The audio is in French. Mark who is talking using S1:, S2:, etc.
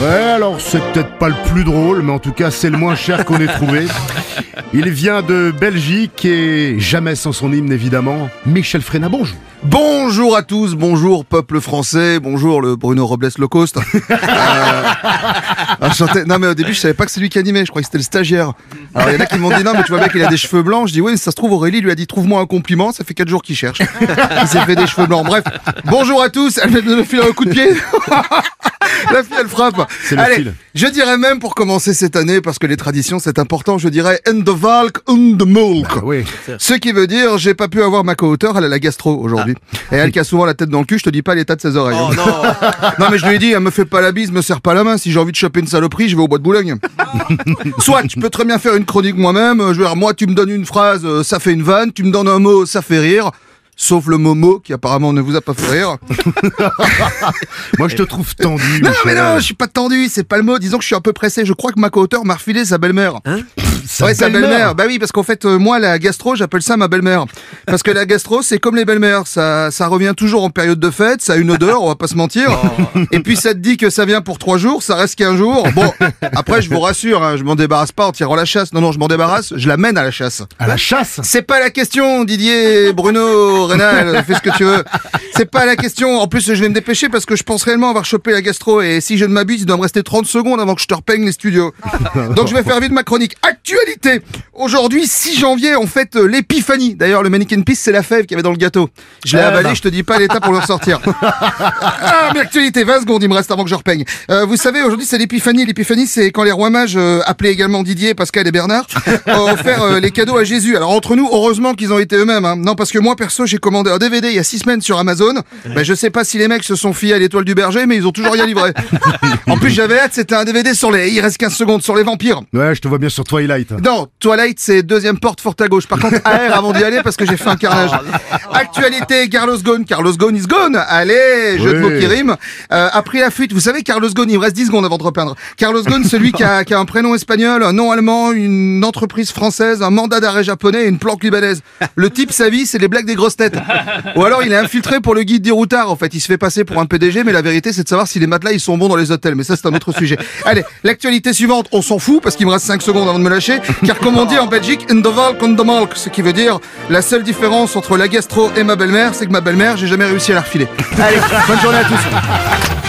S1: Ouais, alors c'est peut-être pas le plus drôle, mais en tout cas c'est le moins cher qu'on ait trouvé. Il vient de Belgique et jamais sans son hymne évidemment. Michel Fréna, bonjour.
S2: Bonjour à tous, bonjour peuple français, bonjour le Bruno Robles low cost. Euh. Non mais au début je savais pas que c'est lui qui animait, je croyais que c'était le stagiaire. Alors il y en a qui m'ont dit non mais tu vois bien qu'il a des cheveux blancs, je dis oui ça se trouve Aurélie lui a dit trouve-moi un compliment, ça fait 4 jours qu'il cherche. Il s'est fait des cheveux blancs. Bref, bonjour à tous, elle vient de me filer un coup de pied. La fille, elle frappe.
S1: C'est le
S2: Allez,
S1: fil.
S2: je dirais même pour commencer cette année, parce que les traditions c'est important, je dirais end the valk, und the mulk.
S1: Ah oui.
S2: Ce qui veut dire, j'ai pas pu avoir ma co-auteur, elle a la gastro aujourd'hui. Et elle qui a souvent la tête dans le cul, je te dis pas l'état de ses oreilles. hein. non. mais je lui ai dit, elle me fait pas la bise, me serre pas la main. Si j'ai envie de choper une saloperie, je vais au bois de Boulogne. Soit, tu peux très bien faire une chronique moi-même. Je veux dire, moi, tu me donnes une phrase, euh, ça fait une vanne. Tu me donnes un mot, ça fait rire. Sauf le mot mot, qui apparemment ne vous a pas fait rire.
S1: Moi je te trouve tendu.
S2: Non, mais non, je suis pas tendu, c'est pas le mot. Disons que je suis un peu pressé. Je crois que ma co-auteur m'a refilé sa belle-mère.
S1: Sa
S2: ouais, sa
S1: belle-mère.
S2: belle-mère. Bah oui, parce qu'en fait, euh, moi, la gastro, j'appelle ça ma belle-mère. Parce que la gastro, c'est comme les belles-mères. Ça, ça revient toujours en période de fête. Ça a une odeur, on va pas se mentir. Et puis, ça te dit que ça vient pour trois jours, ça reste qu'un jour. Bon, après, je vous rassure, hein, je m'en débarrasse pas en tirant la chasse. Non, non, je m'en débarrasse, je la mène à la chasse.
S1: À la chasse.
S2: C'est pas la question, Didier, Bruno, Rénal, fais ce que tu veux. C'est pas la question. En plus, je vais me dépêcher parce que je pense réellement avoir chopé la gastro et si je ne m'abuse, il doit me rester 30 secondes avant que je te repeigne les studios. Donc je vais faire vite ma chronique. Actualité. Aujourd'hui, 6 janvier, on fête euh, l'épiphanie. D'ailleurs, le mannequin piece, c'est la fève qu'il y avait dans le gâteau. Je l'ai
S1: Eh
S2: avalé,
S1: ben.
S2: je te dis pas l'état pour le ressortir. Ah, mais actualité, 20 secondes, il me reste avant que je repeigne. Euh, vous savez, aujourd'hui, c'est l'épiphanie. L'épiphanie, c'est quand les rois mages, euh, appelés également Didier, Pascal et Bernard, ont offert euh, les cadeaux à Jésus. Alors, entre nous, heureusement qu'ils ont été eux-mêmes. Hein. Non, parce que moi, perso, j'ai commandé un DVD il y a 6 semaines sur Amazon. Ben, je sais pas si les mecs se sont fiés à l'étoile du berger, mais ils ont toujours rien livré. en plus, j'avais hâte, c'était un DVD sur les... Il reste 15 secondes, sur les vampires.
S1: Ouais, je te vois bien sur Twilight.
S2: Non, Twilight, c'est deuxième porte, forte à gauche. Par contre, AR avant d'y aller parce que j'ai fait un carnage. Actualité, Carlos Ghosn. Carlos Ghosn is gone. Allez, jeu de
S1: Oui.
S2: mots qui rime. Euh, a pris la fuite. Vous savez, Carlos Ghosn, il me reste 10 secondes avant de repeindre. Carlos Ghosn, celui qui a, qui a un prénom espagnol, un nom allemand, une entreprise française, un mandat d'arrêt japonais et une planque libanaise. Le type, sa vie, c'est les blagues des grosses têtes. Ou alors, il est infiltré pour le guide des routards. En fait, il se fait passer pour un PDG, mais la vérité, c'est de savoir si les matelas, ils sont bons dans les hôtels. Mais ça, c'est un autre sujet. Allez, l'actualité suivante, on s'en fout parce qu'il me reste 5 secondes avant de me lâcher. Car comme on dit en Belgique, in the valk, on the malk. Ce qui veut dire, la seule différence entre la gastro et ma belle-mère, c'est que ma belle-mère, j'ai jamais réussi à la refiler. Allez, bonne journée à tous.